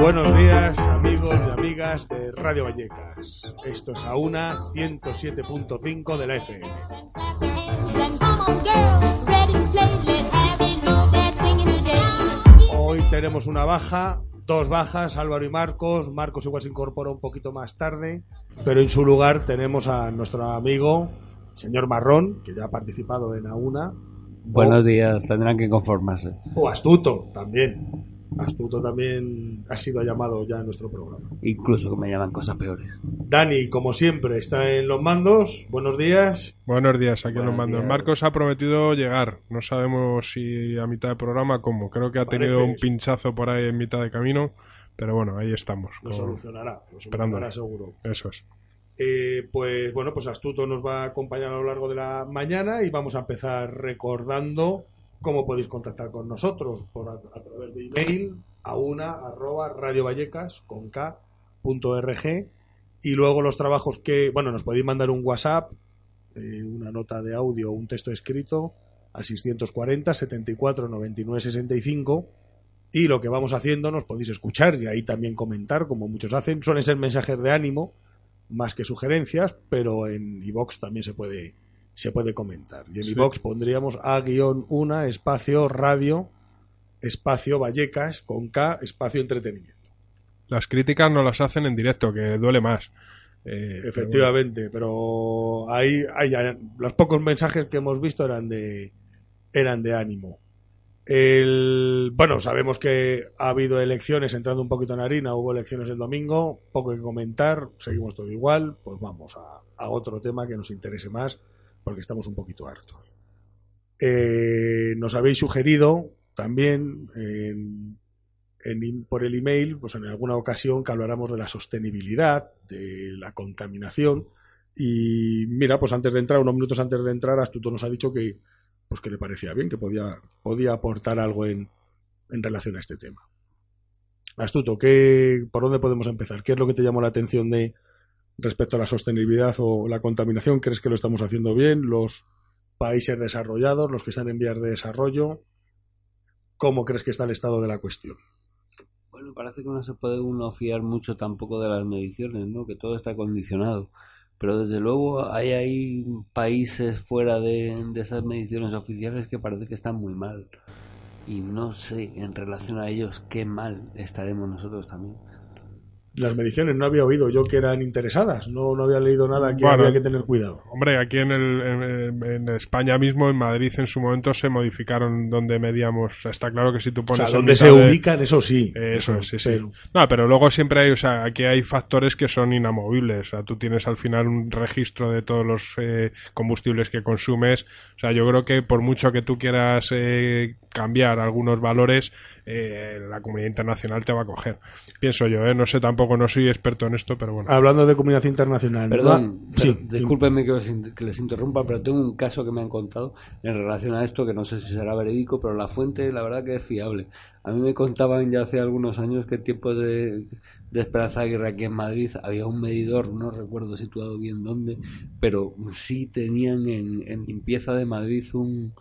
Buenos días, amigos y amigas de Radio Vallecas. Esto es a una 107.5 de la FM. Hoy tenemos una baja, dos bajas, Álvaro y Marcos. Marcos igual se incorpora un poquito más tarde, pero en su lugar tenemos a nuestro amigo, señor Marrón, que ya ha participado en A1. Buenos días, tendrán que conformarse. O Astuto, también. Astuto también ha sido llamado ya en nuestro programa. Incluso que me llaman cosas peores. Dani, como siempre, está en los mandos. Buenos días. Buenos días, aquí en los mandos. días. Marcos ha prometido llegar. No sabemos si a mitad de programa cómo. Creo que ha tenido Parece un eso. pinchazo por ahí en mitad de camino. Pero bueno, ahí estamos. Lo con- solucionará, lo solucionará seguro. Eso es. Eh, pues bueno, pues Astuto nos va a acompañar a lo largo de la mañana y vamos a empezar recordando cómo podéis contactar con nosotros por a, través de email a una arroba radiovallecas con k punto rg y luego los trabajos que bueno nos podéis mandar un WhatsApp eh, una nota de audio un texto escrito al 640 74 99 65 y lo que vamos haciendo nos podéis escuchar y ahí también comentar como muchos hacen. Suelen ser mensajes de ánimo más que sugerencias, pero en iBox también se puede se puede comentar. Y en Sí. iBox pondríamos A-1 espacio radio espacio Vallecas con K espacio entretenimiento. Las críticas no las hacen en directo, que duele más. Eh, Efectivamente, pero ahí, ahí los pocos mensajes que hemos visto eran de eran de ánimo. El, bueno, sabemos que ha habido elecciones, entrando un poquito en harina, hubo elecciones el domingo, poco que comentar, seguimos todo igual, pues vamos a, a otro tema que nos interese más, porque estamos un poquito hartos. Eh, nos habéis sugerido también en- en- por el email, pues en alguna ocasión que habláramos de la sostenibilidad, de la contaminación. Y mira, pues antes de entrar, unos minutos antes de entrar, Astuto nos ha dicho que, pues que le parecía bien, que podía, podía aportar algo en, en relación a este tema. Astuto, ¿qué, ¿por dónde podemos empezar? ¿Qué es lo que te llamó la atención de respecto a la sostenibilidad o la contaminación? ¿Crees que lo estamos haciendo bien? ¿Los países desarrollados, los que están en vías de desarrollo? ¿Cómo crees que está el estado de la cuestión? Bueno, parece que no se puede uno fiar mucho tampoco de las mediciones, ¿no? Que todo está condicionado. Pero desde luego hay, países fuera de, de esas mediciones oficiales que parece que están muy mal. Y no sé en relación a ellos qué mal estaremos nosotros también. Las mediciones no había oído yo que eran interesadas, no, no había leído nada que Bueno. había que tener cuidado. Hombre, aquí en, el, en, en España mismo, en Madrid, en su momento se modificaron donde medíamos. O sea, está claro que si tú O pones. sea, en donde se de- ubican, eso sí. Eso es, sí, sí. pero- No, pero luego siempre hay, o sea, aquí hay factores que son inamovibles. O sea, tú tienes al final un registro de todos los eh, combustibles que consumes. O sea, yo creo que por mucho que tú quieras eh, cambiar algunos valores, eh, la comunidad internacional te va a coger. Pienso yo, ¿eh? No sé, tampoco no soy experto en esto, pero bueno. Hablando de comunidad internacional. Perdón, sí, discúlpenme que, os in- que les interrumpa, pero tengo un caso que me han contado en relación a esto que no sé si será verídico, pero la fuente la verdad que es fiable. A mí me contaban ya hace algunos años que en tiempos de, de Esperanza Aguirre aquí en Madrid había un medidor, no recuerdo situado bien dónde, pero sí tenían en, en limpieza de Madrid un,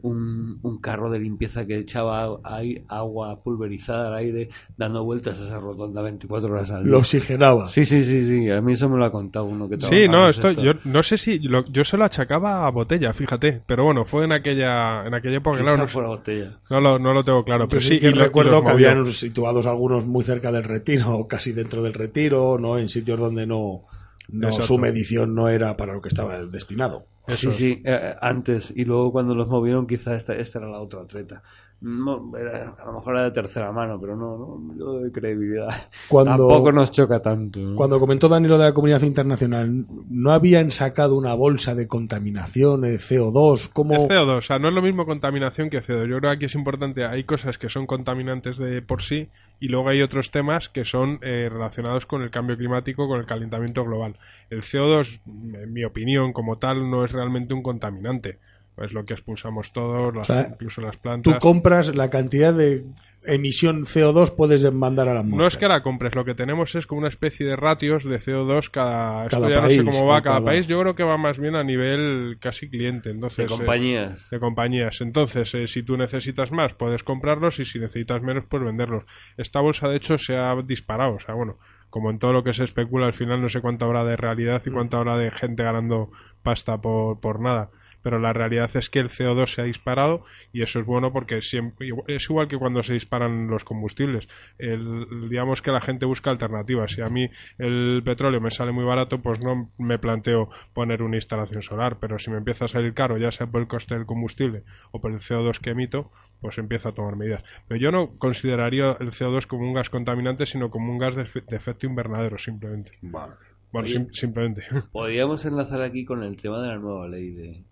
un, un carro de limpieza que echaba ai- agua pulverizada al aire dando vueltas a esa rotonda 24 horas al día. Lo oxigenaba. Sí, sí, sí, sí, a mí eso me lo ha contado uno que Sí, no, esto, yo no sé si lo- yo se lo achacaba a botella, fíjate, pero bueno, fue en aquella en aquella época, claro, no, botella. no lo, no lo tengo claro, Yo pero sí sí, que y lo- y recuerdo que habían situados algunos muy cerca del retiro, o casi dentro del retiro, no en sitios donde no, no Exacto. su medición no era para lo que estaba destinado. Eso sí, es. sí, eh, antes. Y luego cuando los movieron, quizá esta, esta era la otra atleta. No, era- a lo mejor era de tercera mano, pero no, no, yo de credibilidad. Cuando, Tampoco nos choca tanto. ¿no? cuando comentó Dani lo de la comunidad internacional, ¿no habían sacado una bolsa de contaminación, de CO2? ¿Cómo? Es CO2, o sea, no es lo mismo contaminación que CO2. Yo creo que aquí es importante, hay cosas que son contaminantes de por sí y luego hay otros temas que son eh, relacionados con el cambio climático, con el calentamiento global. El CO2, en mi opinión, como tal, no es realmente un contaminante. Es lo que expulsamos todos, las- O sea, incluso las Tú plantas. compras la cantidad de emisión CO2 puedes mandar a la atmósfera. No es que la compres, lo que tenemos es como una especie de ratios de CO2 cada... esto Cada ya país, no sé cómo va cada, cada- país, yo creo que va más bien a nivel casi cliente. Entonces, De eh, compañías. de compañías. Entonces, eh, si tú necesitas más, puedes comprarlos y si necesitas menos, puedes venderlos. Esta bolsa, de hecho, se ha disparado. O sea, bueno, como en todo lo que se especula, al final no sé cuánta hora de realidad y cuánta hora de gente ganando pasta por, por nada. Pero la realidad es que el CO2 se ha disparado y eso es bueno porque siempre, es igual que cuando se disparan los combustibles. El- digamos que la gente busca alternativas. Si a mí el petróleo me sale muy barato, pues no me planteo poner una instalación solar. Pero si me empieza a salir caro, ya sea por el coste del combustible o por el CO2 que emito, pues empiezo a tomar medidas. Pero yo no consideraría el CO2 como un gas contaminante, sino como un gas de, efe- de efecto invernadero, simplemente. Vale. Bueno, Oye. sim- simplemente. Podríamos enlazar aquí con el tema de la nueva ley de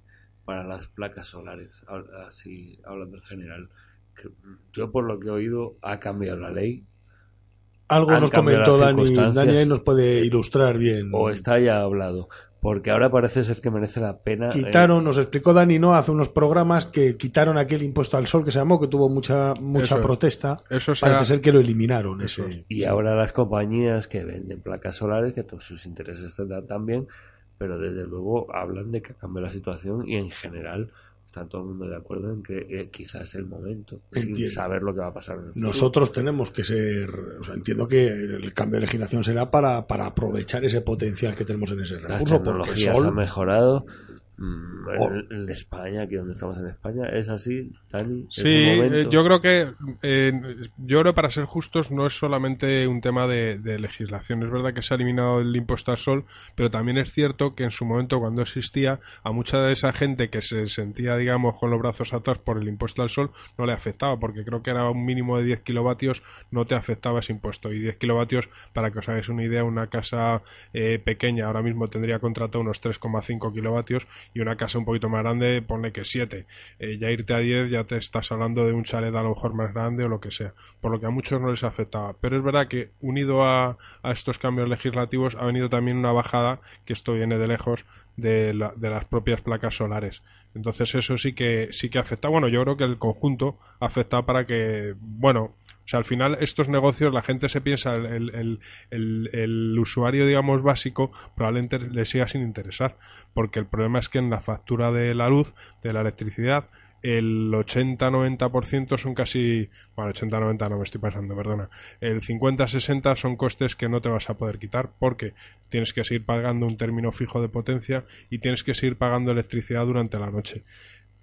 para las placas solares, así hablando en general. Yo por lo que he oído ha cambiado la ley Algo Han nos comentó Dani. Dani ahí nos puede ilustrar bien. o está ya hablado, porque ahora parece ser que merece la pena. eh, Quitaron, nos explicó Dani, ¿no? Hace unos programas que quitaron aquel impuesto al sol que se llamó, que tuvo mucha mucha Eso protesta. Eso Parece ser que lo eliminaron. Eso Ese. y ahora las compañías que venden placas solares, que todos sus intereses tendrán también, pero desde luego hablan de que ha cambiado la situación y en general está todo el mundo de acuerdo en que eh, quizás es el momento, sin Entiendo. saber lo que va a pasar en el futuro. Nosotros tenemos que ser, o sea, entiendo que el cambio de legislación será para, para aprovechar ese potencial que tenemos en ese Las recurso, porque tecnologías sol, han mejorado. Mm, Oh. en, España, aquí donde estamos en España, es así, Dani. ¿Es Sí, eh, yo creo que eh, yo creo para ser justos no es solamente un tema de, de legislación. Es verdad que se ha eliminado el impuesto al sol, pero también es cierto que en su momento cuando existía a mucha de esa gente que se sentía, digamos, con los brazos atados por el impuesto al sol no le afectaba, porque creo que era un mínimo de 10 kilovatios no te afectaba ese impuesto y 10 kilovatios para que os hagáis una idea una casa eh, pequeña ahora mismo tendría contratado unos 3,5 kilovatios y una casa un poquito más grande pone que 7 Eh, ya irte a 10 ya te estás hablando de un chalet a lo mejor más grande o lo que sea por lo que a muchos no les afectaba. Pero es verdad que unido a, a estos cambios legislativos ha venido también una bajada que esto viene de lejos de, la- de las propias placas solares. Entonces eso sí que sí que afecta. Bueno yo creo que el conjunto afecta para que bueno o sea, al final estos negocios la gente se piensa, el, el- el- usuario, digamos, básico, probablemente le siga sin interesar, porque el problema es que en la factura de la luz, de la electricidad, el 80-90% son casi, bueno, 80-90 no me estoy pasando, perdona, el 50-60 son costes que no te vas a poder quitar porque tienes que seguir pagando un término fijo de potencia y tienes que seguir pagando electricidad durante la noche.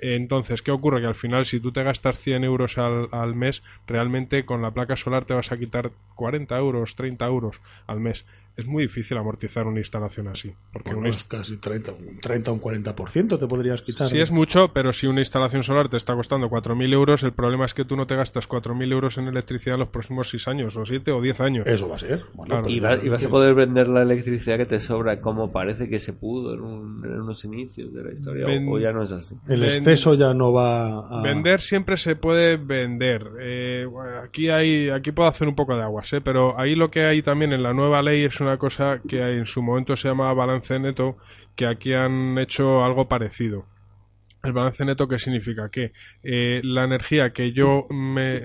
Entonces, ¿qué ocurre? Que al final, si tú te gastas 100 euros al, al mes, realmente con la placa solar te vas a quitar 40 euros, 30 euros al mes. Es muy difícil amortizar una instalación así. Porque bueno, una es casi 30, un 30 o un 40% te podrías quitar. Sí es mucho, pero si una instalación solar te está costando 4.000 euros, el problema es que tú no te gastas 4.000 euros en electricidad en los próximos 6 años, o 7 o 10 años. Eso va a ser. Bueno, Claro. pues Y, ya- va- y vas a poder vender la electricidad que te sobra como parece que se pudo en, un- en unos inicios de la historia, Ven- o, ya no es así. El Ven- exceso ya no va a... Vender siempre se puede vender. Eh, aquí hay, aquí puedo hacer un poco de aguas, ¿eh? pero ahí lo que hay también en la nueva ley es una cosa que en su momento se llama balance neto, que aquí han hecho algo parecido. El balance neto, ¿qué significa? Que eh, la energía que yo me.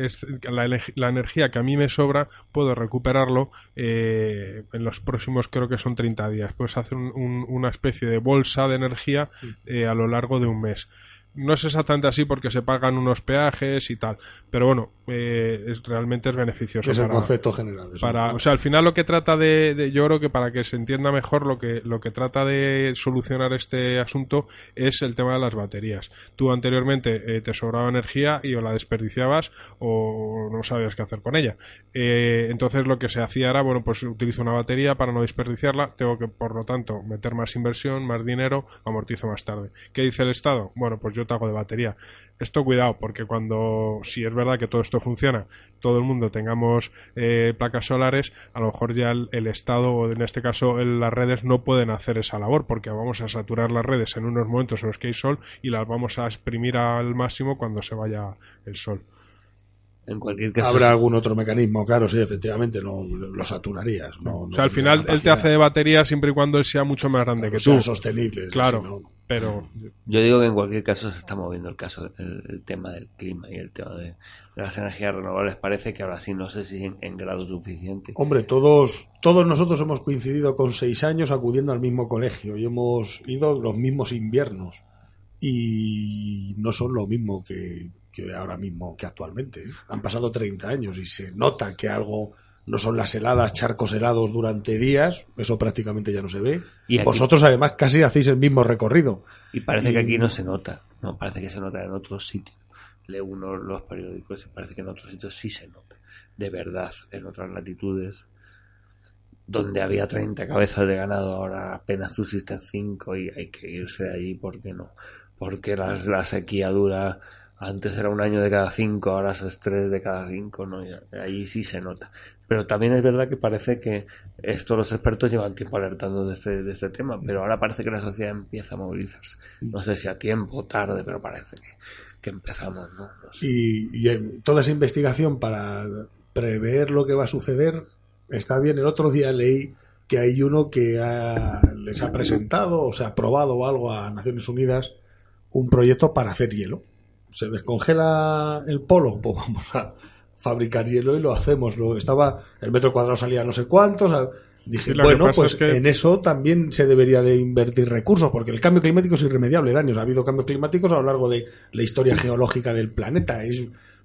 La, energía que a mí me sobra, puedo recuperarlo eh, en los próximos, creo que son 30 días. Puedes hacer un- un- una especie de bolsa de energía eh, a lo largo de un mes. No es exactamente así porque se pagan unos peajes y tal, pero bueno, eh, es, realmente es beneficioso. es el para- concepto general. para, o sea, al final lo que trata de, de- yo creo que para que se entienda mejor lo que lo que trata de solucionar este asunto es el tema de las baterías. Tú anteriormente eh, te sobraba energía y o la desperdiciabas o no sabías qué hacer con ella. Eh, entonces lo que se hacía era, bueno, pues utilizo una batería para no desperdiciarla, tengo que por lo tanto meter más inversión, más dinero, amortizo más tarde. ¿Qué dice el Estado? Bueno, pues yo de batería. Esto cuidado, porque cuando, si es verdad que todo esto funciona, todo el mundo tengamos eh, placas solares, a lo mejor ya el, el Estado, o en este caso el- las redes, no pueden hacer esa labor, porque vamos a saturar las redes en unos momentos en los que hay sol y las vamos a exprimir al máximo cuando se vaya el sol. En cualquier caso. Habrá algún otro mecanismo, claro, sí, efectivamente, no lo saturarías. No, o sea, al final él te hace de batería siempre y cuando él sea mucho más grande que sea tú. sostenible. Claro, si no- pero Yo digo que en cualquier caso se está moviendo el caso, el, el tema del clima y el tema de, de las energías renovables. Parece que ahora sí, no sé si en, en grado suficiente. Hombre, todos, todos nosotros hemos coincidido con seis años acudiendo al mismo colegio y hemos ido los mismos inviernos y no son lo mismo que, que ahora mismo, que actualmente. ¿eh? Han pasado 30 años y se nota que algo no son las heladas, charcos helados durante días, eso prácticamente ya no se ve. Y aquí- Vosotros además casi hacéis el mismo recorrido. Y parece que aquí no se nota. No, parece que se nota en otros sitios. Lee uno los periódicos y parece que en otros sitios sí se nota. De verdad, en otras latitudes, donde había 30 cabezas de ganado, ahora apenas subsisten 5 y hay que irse de allí porque no. Porque la, la sequía dura. Antes era un año de cada 5, ahora es 3 de cada 5, ¿no? Ya- Ahí sí se nota. Pero también es verdad que parece que esto los expertos llevan tiempo alertando de este, de este tema, pero ahora parece que la sociedad empieza a movilizarse. No sé si a tiempo o tarde, pero parece que, empezamos, ¿no? Y, y, eh, toda esa investigación para prever lo que va a suceder está bien. El otro día leí que hay uno que ha- les ha presentado o se ha aprobado algo a Naciones Unidas un proyecto para hacer hielo. Se descongela el polo, pues vamos a fabricar hielo y lo hacemos. Lo, estaba el metro cuadrado salía no sé cuántos. Dije, Sí, bueno, pues es que- en eso también se debería de invertir recursos, porque el cambio climático es irremediable, daños. Ha habido cambios climáticos a lo largo de la historia geológica del planeta. Es,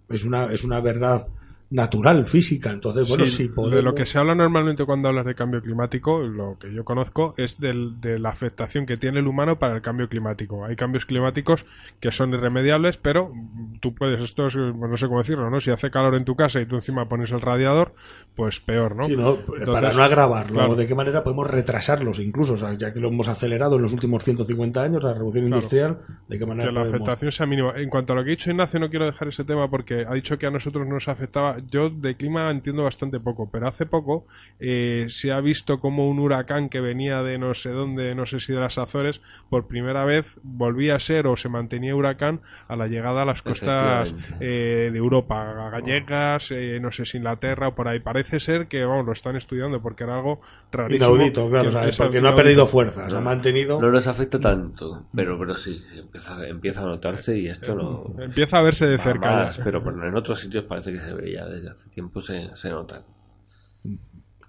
es, una, es una verdad natural, física. Entonces, bueno, Sí, si podemos... de lo que se habla normalmente cuando hablas de cambio climático, lo que yo conozco es del- de la afectación que tiene el humano para el cambio climático. Hay cambios climáticos que son irremediables, pero tú puedes, esto es, no sé cómo decirlo, ¿no? Si hace calor en tu casa y tú encima pones el radiador, pues peor, ¿no? Sí, ¿no? Entonces, para no agravarlo, claro. ¿de qué manera podemos retrasarlos incluso? O sea, ya que lo hemos acelerado en los últimos 150 años, la revolución Claro. industrial, ¿de qué manera que la podemos...? afectación sea mínima. En cuanto a lo que ha dicho Ignacio, no quiero dejar ese tema porque ha dicho que a nosotros nos afectaba. Yo de clima entiendo bastante poco, pero hace poco eh, se ha visto como un huracán que venía de no sé dónde, no sé si de las Azores, por primera vez volvía a ser o se mantenía huracán a la llegada a las costas eh, de Europa, gallegas, eh, no sé si Inglaterra o por ahí. Parece ser que vamos, lo están estudiando porque era algo rarísimo. Inaudito, claro, porque no ha perdido fuerza, se ha mantenido... No nos afecta tanto, pero, pero sí, empieza, empieza a notarse y esto no. Empieza a verse de cerca. más, pero en otros sitios parece que se ve ya desde hace tiempo, se, se nota.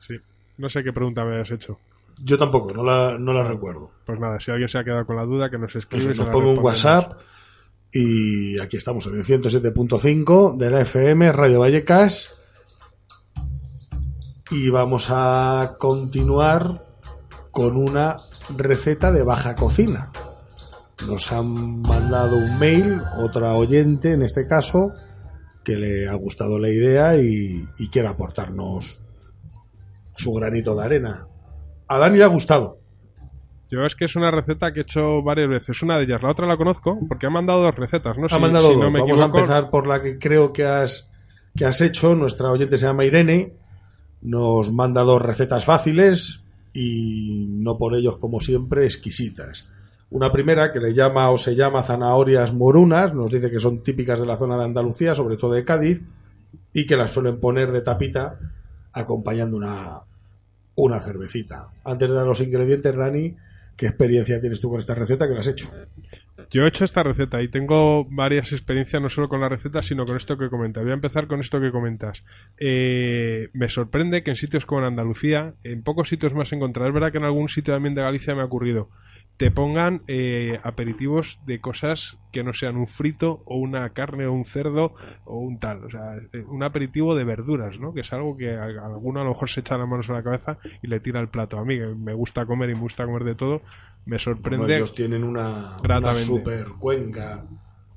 Sí. No sé qué pregunta me has hecho. Yo tampoco, no la, no la recuerdo. Pues nada, si alguien se ha quedado con la duda, que nos y se nos la pongo un. WhatsApp y aquí estamos en el 107.5 de la FM Radio Vallecas y vamos a continuar con una receta de baja cocina. Nos han mandado un mail, otra oyente en este caso, que le ha gustado la idea y, y quiere aportarnos su granito de arena. A Dani le ha gustado. Yo es que es una receta que he hecho varias veces. Una de ellas, la otra la conozco porque ha mandado dos recetas. No ha Si- mandado si dos. no me Vamos a empezar por la que creo que has, que has hecho. Nuestra oyente se llama Irene. Nos manda dos recetas fáciles y no por ellos, como siempre, exquisitas. Una primera que le llama o se llama zanahorias morunas. Nos dice que son típicas de la zona de Andalucía, sobre todo de Cádiz, y que las suelen poner de tapita acompañando una, una cervecita. Antes de dar los ingredientes, Dani, ¿qué experiencia tienes tú con esta receta que la has hecho? Yo he hecho esta receta y tengo varias experiencias no solo con la receta, sino con esto que comentas. Voy a empezar con esto que comentas. Eh, me sorprende que en sitios como en Andalucía, en pocos sitios más encontrar, es verdad que en algún sitio también de Galicia me ha ocurrido, te pongan eh, aperitivos de cosas que no sean un frito o una carne o un cerdo o un tal. O sea, eh, un aperitivo de verduras, ¿no? Que es algo que a- alguno a lo mejor se echa las manos a la cabeza y le tira el plato. A mí, que me gusta comer y me gusta comer de todo, me sorprende. Bueno, ellos tienen una, super cuenca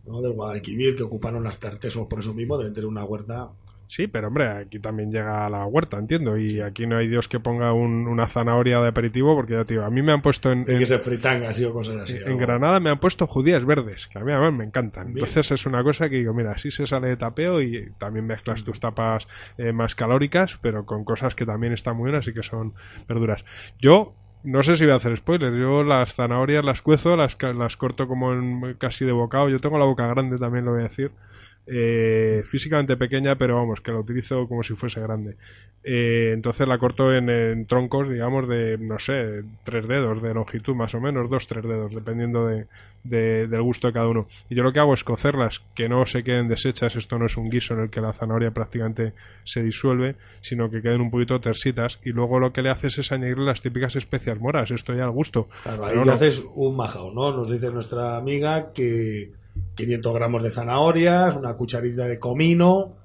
¿no? del Guadalquivir que ocuparon las Tartesos por eso mismo, deben tener una huerta. Sí, pero hombre, aquí también llega a la huerta, entiendo. Y aquí no hay Dios que ponga un- una zanahoria de aperitivo, porque ya, tío, a mí me han puesto en, en, que se fritangas y o cosas así. en. Granada, me han puesto judías verdes, que a mí además me encantan. Bien. Entonces es una cosa que digo, mira, así se sale de tapeo y también mezclas tus tapas eh, más calóricas, pero con cosas que también están muy buenas y que son verduras. Yo. No sé si voy a hacer spoilers. Yo las zanahorias las cuezo, las, las corto como en, casi de bocado. Yo tengo la boca grande, también lo voy a decir. Eh, físicamente pequeña, pero vamos, que la utilizo como si fuese grande. Eh, entonces la corto en, troncos, digamos, de, no sé, tres dedos de longitud más o menos, dos, tres dedos, dependiendo de, del gusto de cada uno. Y yo lo que hago es cocerlas, que no se queden deshechas, esto no es un guiso en el que la zanahoria prácticamente se disuelve, sino que queden un poquito tersitas, y luego lo que le haces es añadirle las típicas especias moras, esto ya al gusto. Claro, ahí le haces un majao, ¿no? Nos dice nuestra amiga que 500 gramos de zanahorias, una cucharita de comino,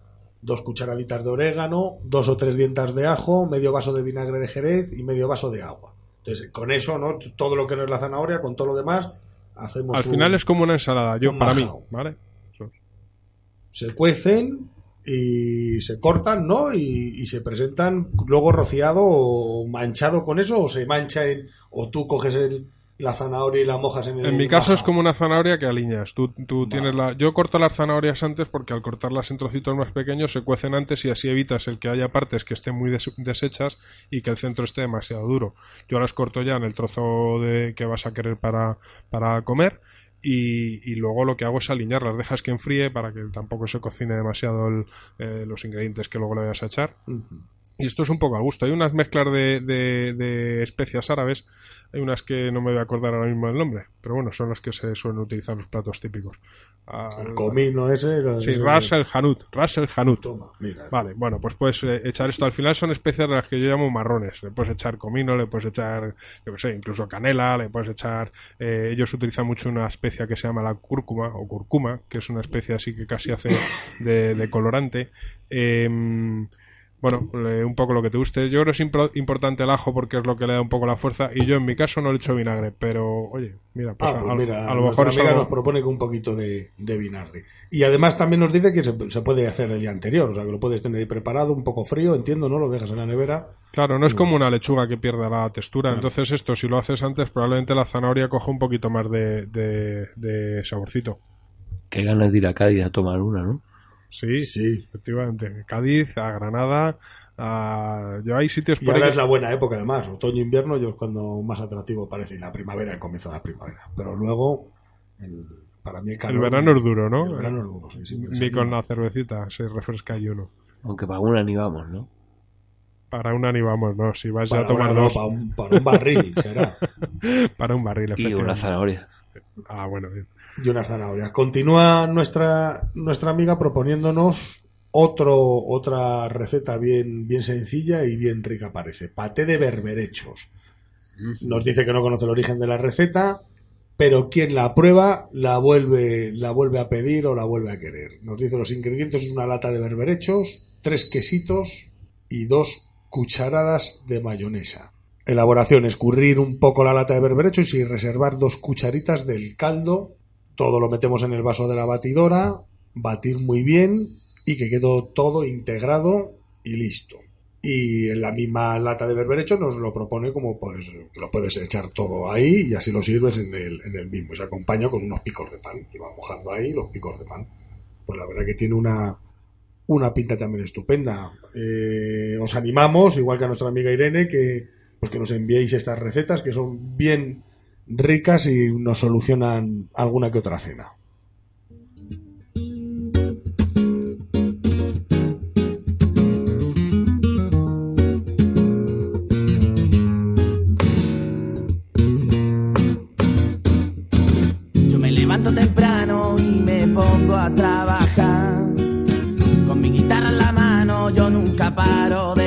dos cucharaditas de orégano, dos o tres dientes de ajo, medio vaso de vinagre de jerez y medio vaso de agua. Entonces, con eso, ¿no? Todo lo que no es la zanahoria, con todo lo demás, hacemos. Al final es como una ensalada, yo, para mí, ¿vale? Se cuecen y se cortan, ¿no? Y, y, se presentan luego rociado o manchado con eso, o se mancha en. O tú coges el, la zanahoria y la mojas en el En mi caso es como una zanahoria que aliñas. Tú, tú tienes la... Yo corto las zanahorias antes porque al cortarlas en trocitos más pequeños se cuecen antes y así evitas el que haya partes que estén muy deshechas y que el centro esté demasiado duro. Yo las corto ya en el trozo de que vas a querer para, para comer y, luego lo que hago es aliñarlas. Dejas que enfríe para que tampoco se cocine demasiado eh, los ingredientes que luego le vayas a echar. Y esto es un poco a gusto. Hay unas mezclas de, de, especias árabes. Hay unas que no me voy a acordar ahora mismo el nombre. Pero bueno, son las que se suelen utilizar los platos típicos. el comino ese. Sí, Ras el Hanut. Ras el Hanut. Vale, bueno, pues puedes eh, echar esto. Al final son especias de las que yo llamo marrones. Le puedes echar comino, le puedes echar, yo qué sé, incluso canela, le puedes echar. Eh, ellos utilizan mucho una especia que se llama la cúrcuma o curcuma, que es una especie así que casi hace de, de colorante. Eh, bueno, un poco lo que te guste. Yo creo que es importante el ajo porque es lo que le da un poco la fuerza. Y yo en mi caso no le echo vinagre, pero oye, mira, pues, ah, pues a, lo mejor amiga nos propone con un poquito de, vinagre. Y además también nos dice que se, puede hacer el día anterior, o sea que lo puedes tener ahí preparado, un poco frío, entiendo, ¿no? Lo dejas en la nevera. Claro, no es como una lechuga que pierda la textura. Entonces, esto, si lo haces antes, probablemente la zanahoria coja un poquito más de, de, de saborcito. Qué ganas de ir a Cádiz a tomar una, ¿no? Sí, sí. efectivamente. Cádiz, a Granada, a... yo hay sitios por y ahora es la buena época además, otoño invierno yo es cuando más atractivo parece la primavera, el comienzo de la primavera, pero luego para mí el, el verano es duro, ¿no? El verano es duro, sí, Ni con la cervecita se refresca y uno. Aunque para una ni vamos, ¿no? Para una ni vamos, no, si vas a tomar dos. para, un, para un barril será. para un barril, Y una zanahoria. Ah, bueno, bien y unas zanahorias. Continúa nuestra, nuestra amiga proponiéndonos otro, otra receta bien, bien sencilla y bien rica parece. Paté de berberechos. Nos dice que no conoce el origen de la receta, pero quien la prueba la vuelve, la vuelve a pedir o la vuelve a querer. Nos dice los ingredientes es una lata de berberechos, tres quesitos y dos cucharadas de mayonesa. Elaboración, escurrir un poco la lata de berberechos y reservar dos cucharitas del caldo todo lo metemos en el vaso de la batidora, batir muy bien y que quede todo integrado y listo. Y en la misma lata de berberecho nos lo propone como pues lo puedes echar todo ahí y así lo sirves en el, en el mismo. Se acompaña con unos picos de pan. Y va mojando ahí los picos de pan. Pues la verdad que tiene una, una pinta también estupenda. Eh, os animamos, igual que a nuestra amiga Irene, que, pues que nos enviéis estas recetas que son bien ricas y nos solucionan alguna que otra cena. Yo me levanto temprano y me pongo a trabajar. Con mi guitarra en la mano yo nunca paro de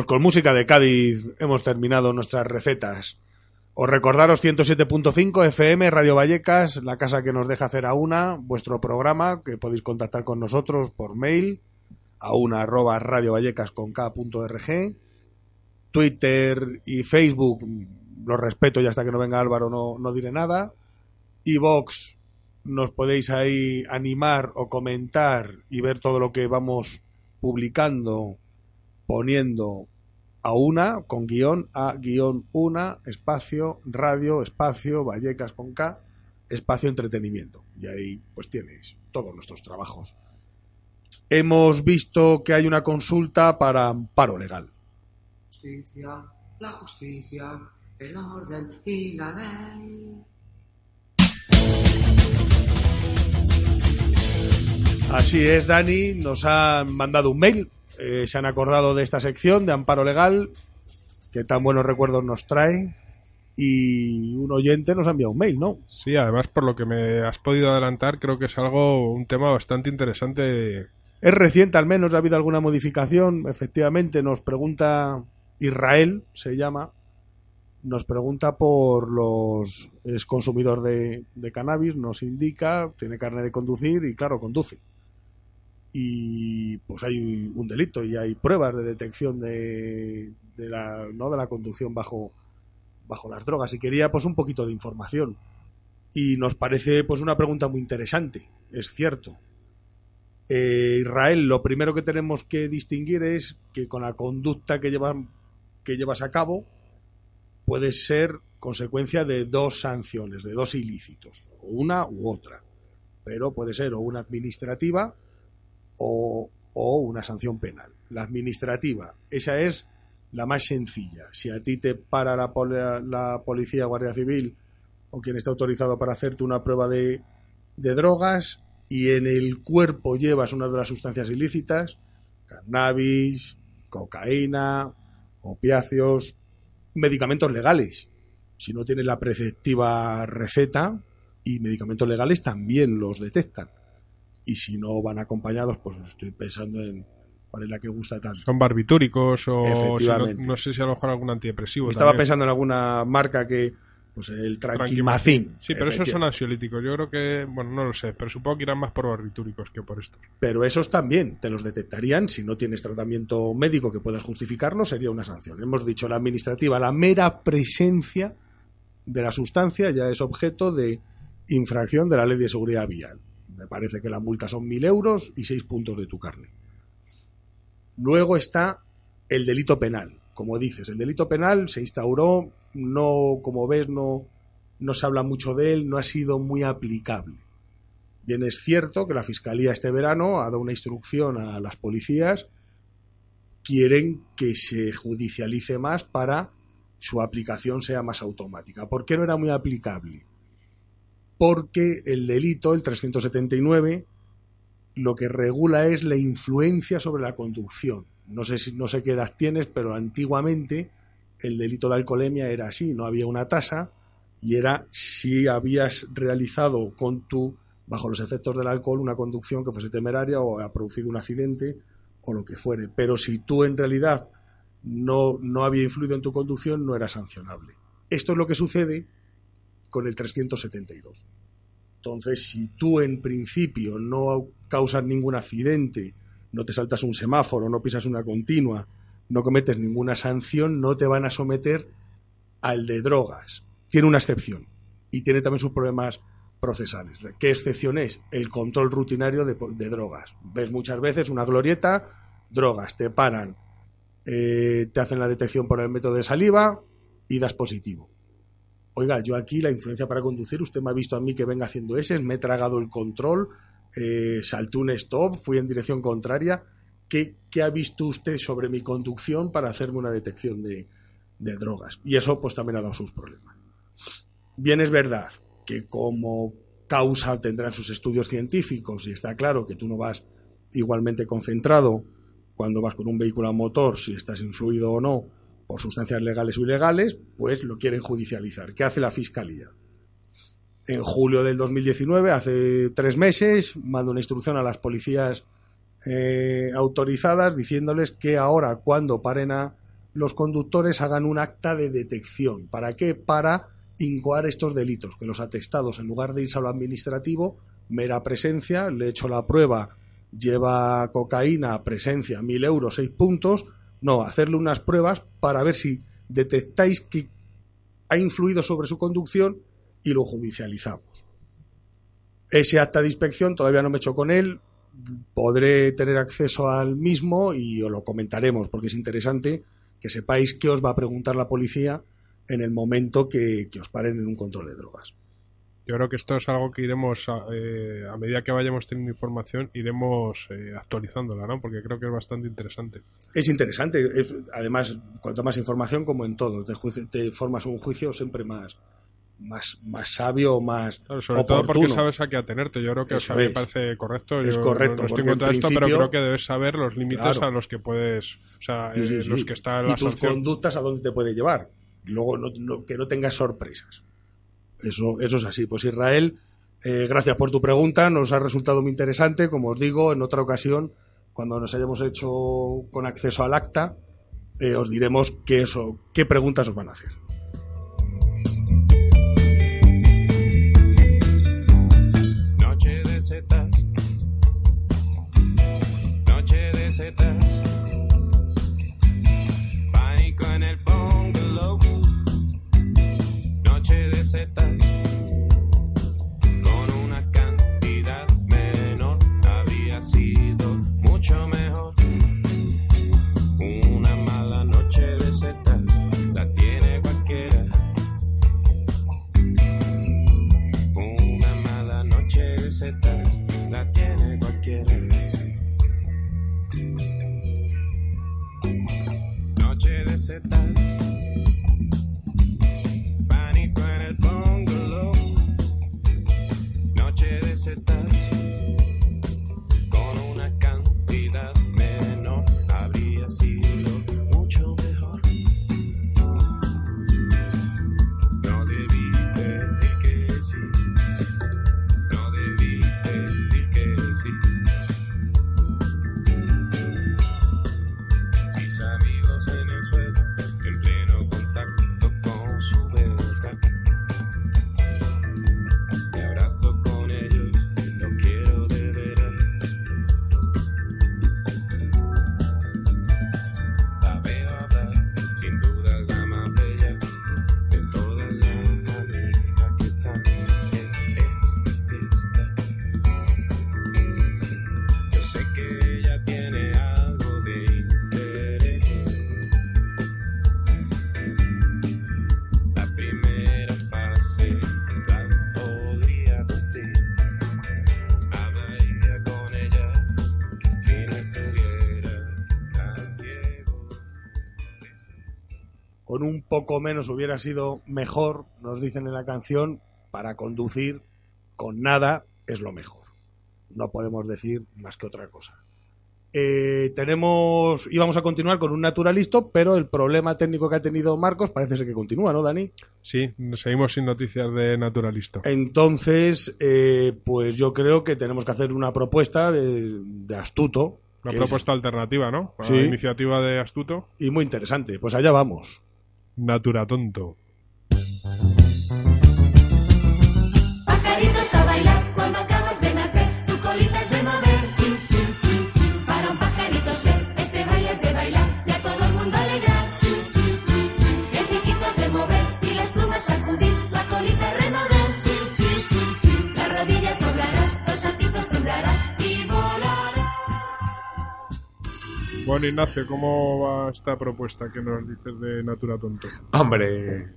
Pues con música de Cádiz hemos terminado nuestras recetas. Os recordaros 107.5 FM Radio Vallecas, la casa que nos deja hacer a una, vuestro programa, que podéis contactar con nosotros por mail, a una con Twitter y Facebook, los respeto y hasta que no venga Álvaro no, no diré nada, y Vox, nos podéis ahí animar o comentar y ver todo lo que vamos publicando, poniendo a una, con guion, a guion una, espacio, radio, espacio, Vallecas con K, espacio entretenimiento. Y ahí pues tienes todos nuestros trabajos. Hemos visto que hay una consulta para amparo legal. Justicia, la justicia, el orden y la ley. Así es, Dani, nos han mandado un mail, eh, se han acordado de esta sección de amparo legal, que tan buenos recuerdos nos trae, y un oyente nos ha enviado un mail, ¿no? Sí, además por lo que me has podido adelantar, creo que es algo, un tema bastante interesante. Es reciente, al menos ha habido alguna modificación, efectivamente nos pregunta Israel, se llama, nos pregunta por los es consumidor de, de cannabis, nos indica, tiene carne de conducir y claro, conduce y pues hay un delito y hay pruebas de detección de, de la no de la conducción bajo bajo las drogas. Y quería pues un poquito de información. Y nos parece pues una pregunta muy interesante es cierto. Eh, Israel lo primero que tenemos que distinguir es que con la conducta que llevan que llevas a cabo puede ser consecuencia de dos sanciones de dos ilícitos una u otra. Pero puede ser o una administrativa o, una sanción penal. La administrativa, esa es la más sencilla. Si a ti te para la, la policía, guardia civil o quien está autorizado para hacerte una prueba de, de drogas y en el cuerpo llevas una de las sustancias ilícitas, cannabis, cocaína, opiáceos, medicamentos legales. Si no tienes la preceptiva receta y medicamentos legales también los detectan y si no van acompañados, pues estoy pensando en cuál es la que gusta tanto. Son barbitúricos o si no, sé si a lo mejor algún antidepresivo. Estaba también. pensando en alguna marca que, pues el tranquimacín. Sí, pero esos son ansiolíticos. Yo creo que, bueno, no lo sé, pero supongo que irán más por barbitúricos que por estos. Pero esos también te los detectarían si no tienes tratamiento médico que puedas justificarlo, sería una sanción. Hemos dicho la administrativa, la mera presencia de la sustancia ya es objeto de infracción de la ley de seguridad vial. Me parece que la multa son mil euros y seis puntos de tu carne. Luego está el delito penal. Como dices, el delito penal se instauró, no, como ves, no, no se habla mucho de él, no ha sido muy aplicable. Bien es cierto que la Fiscalía este verano ha dado una instrucción a las policías, quieren que se judicialice más para su aplicación sea más automática. ¿Por qué no era muy aplicable? Porque el delito, el 379, lo que regula es la influencia sobre la conducción. No sé, si, no sé qué edad tienes, pero antiguamente el delito de alcoholemia era así, no había una tasa y era si habías realizado con tu bajo los efectos del alcohol una conducción que fuese temeraria o ha producido un accidente o lo que fuere. Pero si tú en realidad no, no había influido en tu conducción, no era sancionable. Esto es lo que sucede con el 372. Entonces, si tú en principio no causas ningún accidente, no te saltas un semáforo, no pisas una continua, no cometes ninguna sanción, no te van a someter al de drogas. Tiene una excepción y tiene también sus problemas procesales. ¿Qué excepción es? El control rutinario de, drogas. Ves muchas veces una glorieta, drogas, te paran, eh, te hacen la detección por el método de saliva y das positivo. Oiga, yo aquí la influencia para conducir, usted me ha visto a mí que venga haciendo ese, me he tragado el control, eh, salté un stop, fui en dirección contraria. ¿Qué, ¿Qué, ha visto usted sobre mi conducción para hacerme una detección de, de drogas? Y eso pues también ha dado sus problemas. Bien es verdad que como causa tendrán sus estudios científicos y está claro que tú no vas igualmente concentrado cuando vas con un vehículo a motor, si estás influido o no por sustancias legales o ilegales, pues lo quieren judicializar. ¿Qué hace la Fiscalía? En julio del 2019, hace tres meses, manda una instrucción a las policías eh, autorizadas diciéndoles que ahora cuando paren a los conductores hagan un acta de detección. ¿Para qué? Para incoar estos delitos, que los atestados, en lugar de irse a lo administrativo, mera presencia, le echo la prueba, lleva cocaína, presencia, mil euros, seis puntos. No, hacerle unas pruebas para ver si detectáis que ha influido sobre su conducción y lo judicializamos. Ese acta de inspección todavía no me he hecho con él, podré tener acceso al mismo y os lo comentaremos porque es interesante que sepáis qué os va a preguntar la policía en el momento que, que os paren en un control de drogas. Yo creo que esto es algo que iremos, a, eh, a medida que vayamos teniendo información, iremos eh, actualizándola, ¿no? Porque creo que es bastante interesante. Es interesante, es- además, cuanto más información, como en todo, te, te formas un juicio siempre más, más, más sabio, más Claro, sobre oportuno. todo porque sabes a qué atenerte. Yo creo que o Eso sea, me parece correcto. Es Yo correcto, No, no estoy en contra de esto, pero creo que debes saber los límites Claro. a los que puedes. O sea, Sí, sí, eh, sí. los que está y tus sanción. conductas a dónde te puede llevar. Luego, no- no- que no tengas sorpresas. Eso, eso es así. Pues Israel, eh, gracias por tu pregunta. Nos ha resultado muy interesante. Como os digo, en otra ocasión, cuando nos hayamos hecho con acceso al acta, eh, os diremos qué, eso, qué preguntas os van a hacer. Noche de setas. Noche de setas. Noche de Con un poco menos hubiera sido mejor, nos dicen en la canción, para conducir con nada es lo mejor. No podemos decir más que otra cosa. Eh, tenemos, íbamos a continuar con un naturalisto, pero el problema técnico que ha tenido Marcos parece ser que continúa, ¿no, Dani? Sí, seguimos sin noticias de Naturalisto. Entonces, eh, pues yo creo que tenemos que hacer una propuesta de, de astuto. Una es- propuesta alternativa, ¿no? A Sí. la iniciativa de Astuto. y muy interesante. Pues allá vamos. Natura Tonto. Pajaritos a bailar Bueno, Ignacio, ¿cómo va esta propuesta que nos dices de Natura Tonto? Hombre,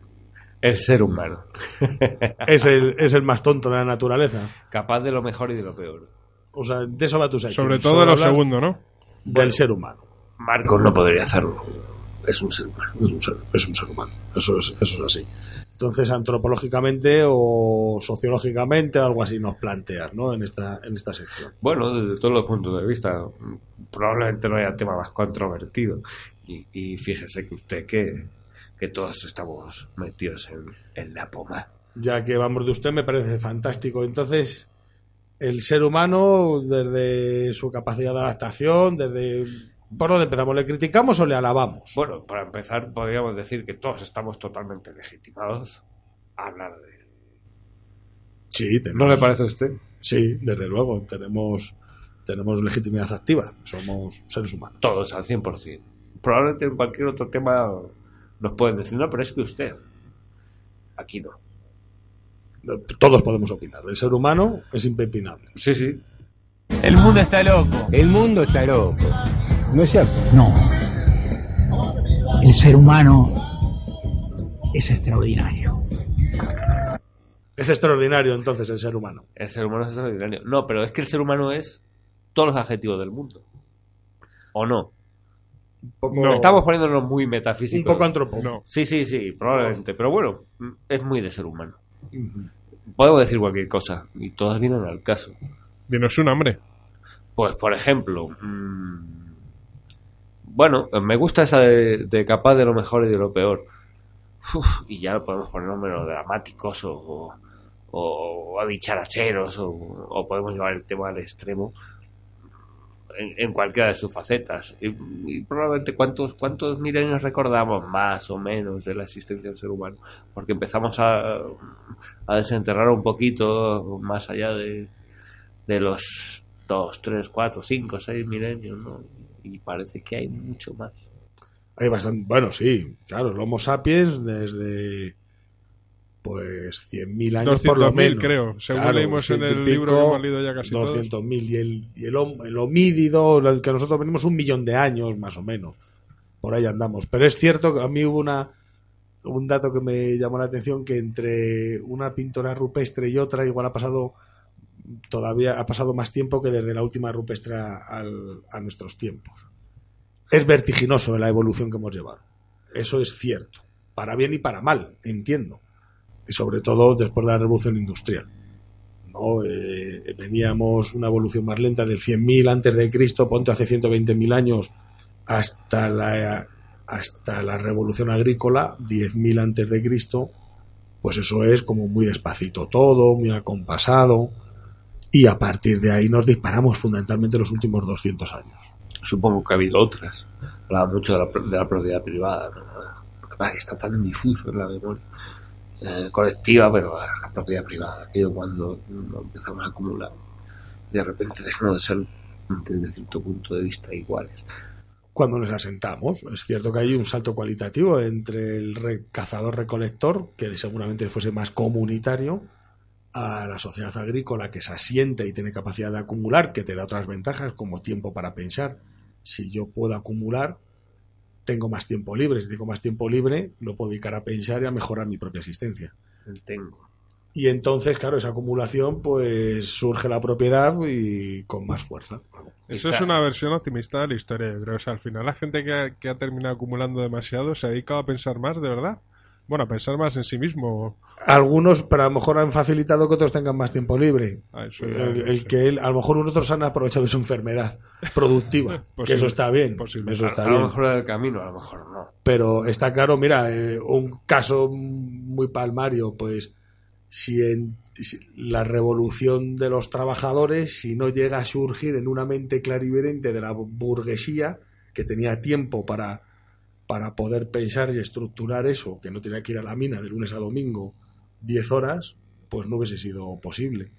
el ser humano. Es el, es el más tonto de la naturaleza. Capaz de lo mejor y de lo peor. O sea, de eso va tu sección. Sobre todo lo hablar segundo, ¿no? Del ser humano. Marcos no podría hacerlo. Es un ser humano. Es un ser, es un ser humano. Eso es, eso es así. Entonces, antropológicamente o sociológicamente, algo así nos planteas, ¿no? En esta, en esta sección. Bueno, desde todos los puntos de vista, probablemente no haya tema más controvertido. Y, y fíjese que usted que, que todos estamos metidos en, en la poma. Ya que vamos de usted, me parece fantástico. Entonces, el ser humano, desde su capacidad de adaptación, desde ¿Por dónde empezamos? ¿Le criticamos o le alabamos? Bueno, para empezar, podríamos decir que todos estamos totalmente legitimados a hablar de... Sí, ¿No tenemos, le parece a usted? Sí, desde luego. Tenemos, tenemos legitimidad activa. Somos seres humanos. Todos, al 100%. Probablemente en cualquier otro tema nos pueden decir, no, pero es que usted. Aquí no. Todos podemos opinar. El ser humano es impepinable. Sí, sí. El mundo está loco. El mundo está loco. ¿No es cierto? No. El ser humano es extraordinario. Es extraordinario entonces el ser humano. El ser humano es extraordinario. No, pero es que el ser humano es todos los adjetivos del mundo. ¿O no? poco- Estamos poniéndonos muy metafísicos. Un poco antropo. No. Sí, sí, sí, probablemente. Pero bueno, es muy de ser humano. Podemos decir cualquier cosa y todas vienen al caso. Dinos un hambre. Pues, por ejemplo, mm, bueno, me gusta esa de, capaz de lo mejor y de lo peor. Y ya podemos ponernos menos dramáticos o, o, o, dicharacheros o, podemos llevar el tema al extremo en, cualquiera de sus facetas. Y, probablemente cuántos, cuántos milenios recordamos más o menos de la existencia del ser humano. Porque empezamos a, a desenterrar un poquito más allá de, de los dos, tres, cuatro, cinco, seis milenios, ¿no? Y parece que hay mucho más. Hay bastante. Bueno, sí, claro, el Homo sapiens desde. Pues 100.000 años por lo 200.000 menos. creo. Según Claro, leímos en el libro pico, que hemos leído ya casi todos. 200.000 y el, y el, el homídido, el que nosotros venimos un millón de años más o menos. Por ahí andamos. Pero es cierto que a mí hubo una, un dato que me llamó la atención que entre una pintora rupestre y otra igual ha pasado todavía ha pasado más tiempo que desde la última rupestre al- a nuestros tiempos. Es vertiginoso la evolución que hemos llevado. Eso es cierto. Para bien y para mal, entiendo. Y sobre todo después de la revolución industrial. ¿no? Eh, veníamos una evolución más lenta del 100.000 antes de Cristo, ponte hace 120.000 años, hasta la, hasta la revolución agrícola, 10.000 antes de Cristo, pues eso es como muy despacito todo, muy acompasado, y a partir de ahí nos disparamos fundamentalmente los últimos 200 años. Supongo que ha habido otras. Hablaba mucho de la, pro- de la propiedad privada. ¿no? Que está tan difuso en la memoria eh, colectiva, pero la propiedad privada, aquello cuando empezamos a acumular. De repente dejamos de ser, desde cierto punto de vista, iguales. cuando nos asentamos. Es cierto que hay un salto cualitativo entre el re- cazador-recolector, que seguramente fuese más comunitario, a la sociedad agrícola que se asiente y tiene capacidad de acumular, que te da otras ventajas como tiempo para pensar. Si yo puedo acumular, tengo más tiempo libre. Si tengo más tiempo libre, lo puedo dedicar a pensar y a mejorar mi propia existencia. El tengo. Y entonces, claro, esa acumulación, pues surge la propiedad y con más fuerza. Eso es una versión optimista de la historia, yo creo. O sea, al final la gente que ha, que ha terminado acumulando demasiado se ha dedicado a pensar más, de verdad. Bueno, a pensar más en sí mismo. Algunos, pero a lo mejor han facilitado que otros tengan más tiempo libre. Ah, eso ya el, que él- a lo mejor otros han aprovechado su enfermedad productiva, que Posible, eso está bien, posible. eso a, está a lo bien. mejor era el camino, a lo mejor no. Pero está claro, mira, eh, un caso muy palmario, pues si, en, si la revolución de los trabajadores, si no llega a surgir en una mente clarividente de la burguesía, que tenía tiempo para, para poder pensar y estructurar eso, que no tenía que ir a la mina de lunes a domingo 10 horas, pues no hubiese sido posible.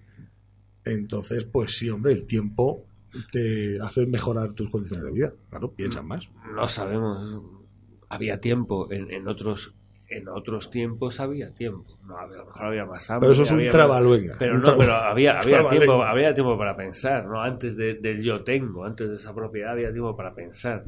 Entonces, pues sí, hombre, el tiempo te hace mejorar tus condiciones de vida. Claro, piensas más. No sabemos. Había tiempo en, en otros en otros tiempos había tiempo. No, a lo mejor había más hambre. Pero eso es un trabaluenga. Pero Un no, pero había, había tiempo, había tiempo para pensar, ¿no? Antes de- del yo tengo, antes de esa propiedad había tiempo para pensar.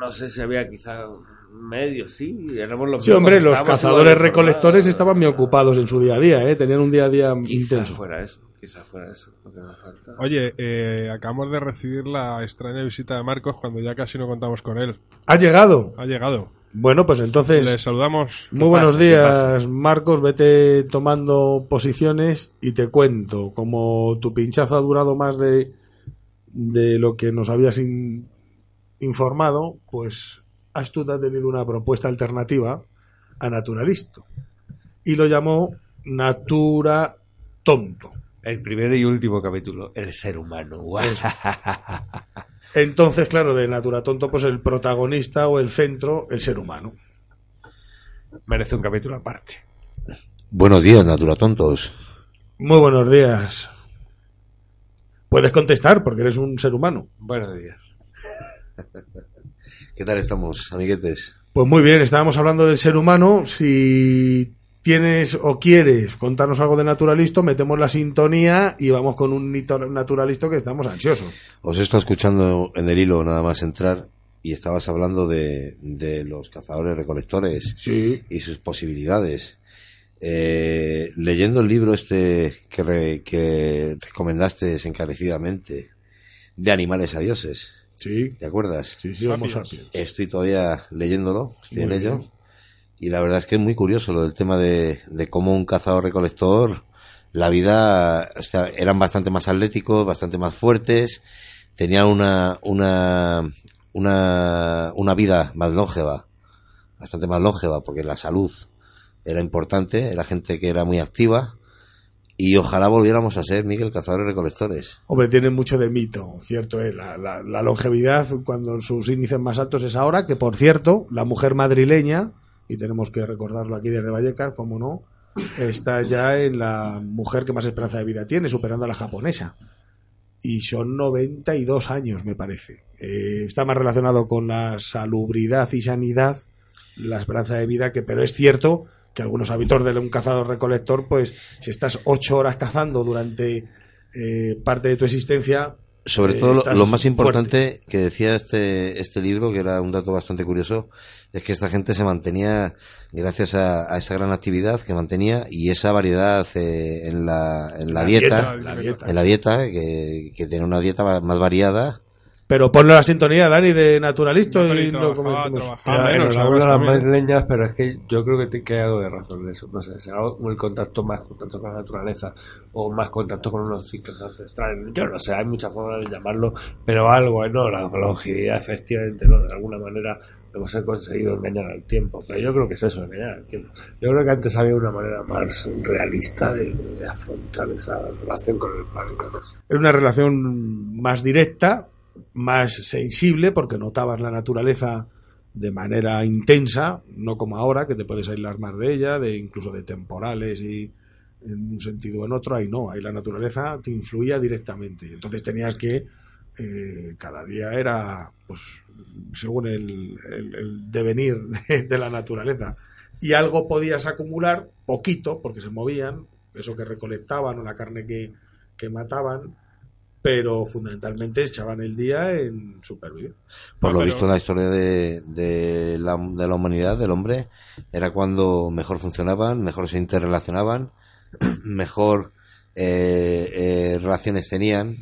No sé si había quizá medios, sí, éramos los Sí, hombre, los cazadores recolectores estaban muy ocupados en su día a día, ¿eh? tenían un día a día Quizás intenso. fuera eso, quizás fuera eso lo que nos falta. Oye, eh, acabamos de recibir la extraña visita de Marcos cuando ya casi no contamos con él. ¿Ha llegado? Ha llegado. Bueno, pues entonces, Le saludamos. muy buenos días? Marcos. Vete tomando posiciones y te cuento. Como tu pinchazo ha durado más de, de lo que nos habías in- informado, pues Astut ha tenido una propuesta alternativa a Naturalisto. Y lo llamó Natura Tonto. El primer y último capítulo, el ser humano. Entonces, claro, de Natura Tonto, pues el protagonista o el centro, el ser humano. Merece un capítulo aparte. Buenos días, Natura Tontos. Muy buenos días. Puedes contestar porque eres un ser humano. Buenos días. ¿Qué tal estamos, amiguetes? Pues muy bien, estábamos hablando del ser humano. Si tienes o quieres contarnos algo de naturalisto, metemos la sintonía y vamos con un naturalisto que estamos ansiosos. Os he estado escuchando en el hilo nada más entrar y estabas hablando de, de los cazadores recolectores Sí. y sus posibilidades. Eh, leyendo el libro este que, re- que recomendaste encarecidamente de animales a dioses, Sí, ¿te acuerdas? sí, sí, vamos a Sapiens. Estoy todavía leyéndolo, estoy Muy en ello. bien. Y la verdad es que es muy curioso lo del tema de, de cómo un cazador recolector, la vida, o sea, eran bastante más atléticos, bastante más fuertes, tenían una, una, una, una vida más longeva, bastante más longeva, porque la salud era importante, era gente que era muy activa, y ojalá volviéramos a ser, Miguel, cazadores recolectores. Hombre, tiene mucho de mito, cierto es. La, la- la longevidad, cuando sus índices más altos es ahora, que por cierto, la mujer madrileña, y tenemos que recordarlo aquí desde Vallecas, como no, está ya en la mujer que más esperanza de vida tiene, superando a la japonesa. Y son 92 años, me parece. Eh, está más relacionado con la salubridad y sanidad, la esperanza de vida, que pero es cierto que algunos hábitos de un cazador recolector, pues si estás ocho horas cazando durante eh, parte de tu existencia, Sobre eh, todo lo, más fuerte. importante que decía este, este libro, que era un dato bastante curioso, es que esta gente se mantenía gracias a, a esa gran actividad que mantenía y esa variedad eh, en la, en la, La dieta, dieta, la dieta. en la dieta, que, que tiene una dieta más variada. Pero ponle la sintonía, Dani, de Naturalisto No, y comentemos. trabajaba. Ah, menos, a las madrileñas, pero es que yo creo que, te- que hay algo de razón en eso. No sé, será el contacto más contacto con la naturaleza o más contacto con unos ciclos ancestrales. Yo no sé, hay muchas formas de llamarlo, pero algo, ¿eh? ¿no? La longevidad, efectivamente, ¿no? De alguna manera hemos conseguido engañar al tiempo. Pero yo creo que es eso, engañar al tiempo. Yo creo que antes había una manera más realista de, de afrontar esa relación con el planeta. no. Era una relación más directa, más sensible, porque notabas la naturaleza de manera intensa, no como ahora, que te puedes aislar más de ella, de incluso de temporales y en un sentido o en otro, ahí no, ahí la naturaleza te influía directamente. Entonces tenías que, eh, cada día era, pues, según el, devenir de, de la naturaleza. Y algo podías acumular, poquito, porque se movían, eso que recolectaban o la carne que, que mataban, pero fundamentalmente echaban el día en supervivir. Por No, lo pero- visto, la historia de, de, la, de la humanidad, del hombre, era cuando mejor funcionaban, mejor se interrelacionaban, mejor eh, eh, relaciones tenían,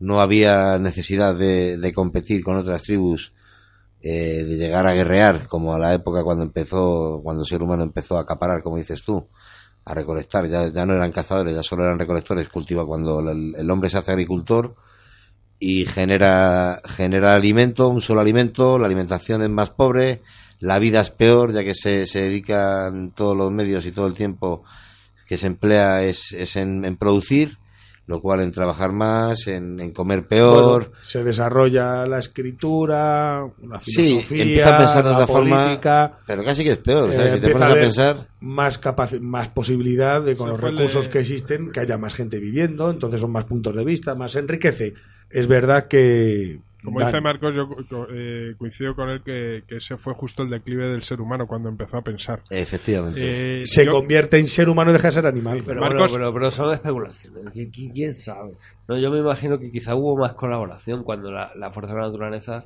no había necesidad de, de competir con otras tribus, eh, de llegar a guerrear, como a la época cuando empezó, cuando el ser humano empezó a acaparar, como dices tú, a recolectar, ya, ya no eran cazadores, ya solo eran recolectores, cultiva cuando el, el hombre se hace agricultor, y genera, genera alimento, un solo alimento, la alimentación es más pobre, la vida es peor, ya que se, se dedican todos los medios y todo el tiempo que se emplea es, es en, en producir, lo cual en trabajar más, en, en comer peor. Bueno, se desarrolla la escritura, la sí, filosofía, empieza a pensar de la otra forma, política, pero casi que es peor, ¿sabes? eh, si te empieza pones a pensar, más más posibilidad de con Se los recursos de- que existen que haya más gente viviendo, entonces son más puntos de vista, más enriquece. Es verdad que Como Dan- dice Marcos, yo eh, coincido con él que, que ese fue justo el declive del ser humano cuando empezó a pensar. efectivamente. Eh, se yo- convierte en ser humano y deja de ser animal. Pero, Marcos- bueno, pero, pero son especulaciones. ¿Qui- qui- ¿Quién sabe? No, yo me imagino que quizá hubo más colaboración cuando la, la fuerza de la naturaleza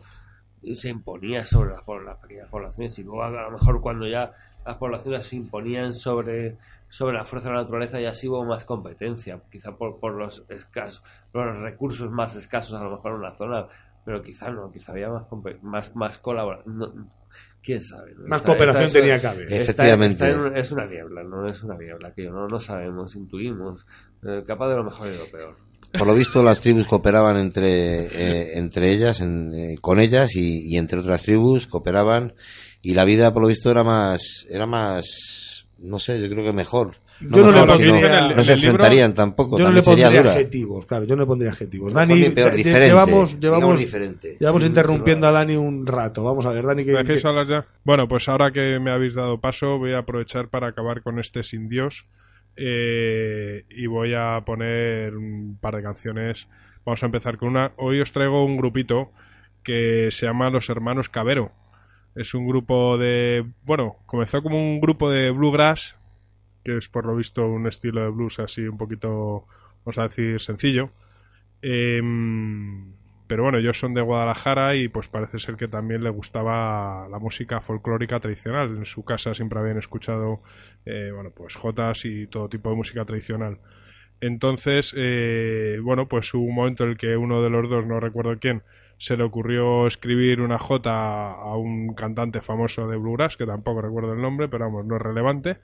se imponía sobre las, las pequeñas poblaciones y luego a lo mejor cuando ya las poblaciones se imponían sobre sobre la fuerza de la naturaleza ya sí hubo más competencia quizá por, por los escasos los recursos más escasos a lo mejor en una zona pero quizá no quizá había más más más colaboración quién sabe ¿no? Más cooperación tenía que haber. Está- Efectivamente. está en un- es una niebla, no es una niebla, que no, no sabemos, intuimos, eh, capaz de lo mejor y lo peor. Por lo visto, las tribus cooperaban entre, eh, entre ellas, en- eh, con ellas y, y entre otras tribus cooperaban y la vida, por lo visto, era más, era más, no sé, yo creo que mejor. Yo no le pondría- no se enfrentarían tampoco, Yo no le pondría dura. adjetivos, claro, yo no le pondría adjetivos. Dani, ni peor, lle- diferente, llevamos, llevamos, diferente. llevamos Sí, interrumpiendo a Dani un rato. Vamos a ver, Dani, que, ¿Me dejéis hablar ya? Bueno, pues ahora que me habéis dado paso, voy a aprovechar para acabar con este sin Dios. eh, y voy a poner un par de canciones. Vamos a empezar con una. Hoy os traigo un grupito que se llama Los Hermanos Cabero. Es un grupo de. Bueno, comenzó como un grupo de bluegrass, que es por lo visto un estilo de blues así un poquito, vamos a decir, sencillo. Em, pero bueno, ellos son de Guadalajara y pues parece ser que también le gustaba la música folclórica tradicional. En su casa siempre habían escuchado, eh, bueno, pues jotas y todo tipo de música tradicional. Entonces, eh, bueno, pues hubo un momento en el que uno de los dos, no recuerdo quién, se le ocurrió escribir una jota a un cantante famoso de bluegrass, que tampoco recuerdo el nombre, pero vamos, no es relevante.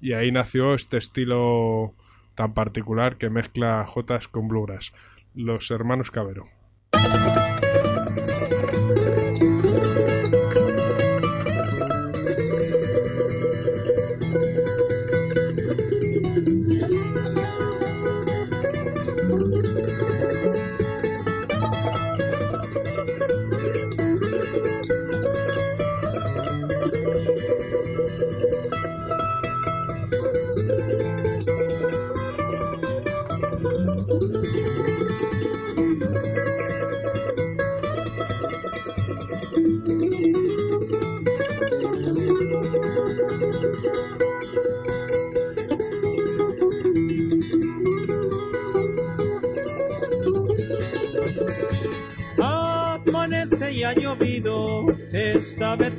Y ahí nació este estilo tan particular que mezcla jotas con bluegrass. Los hermanos Cabero.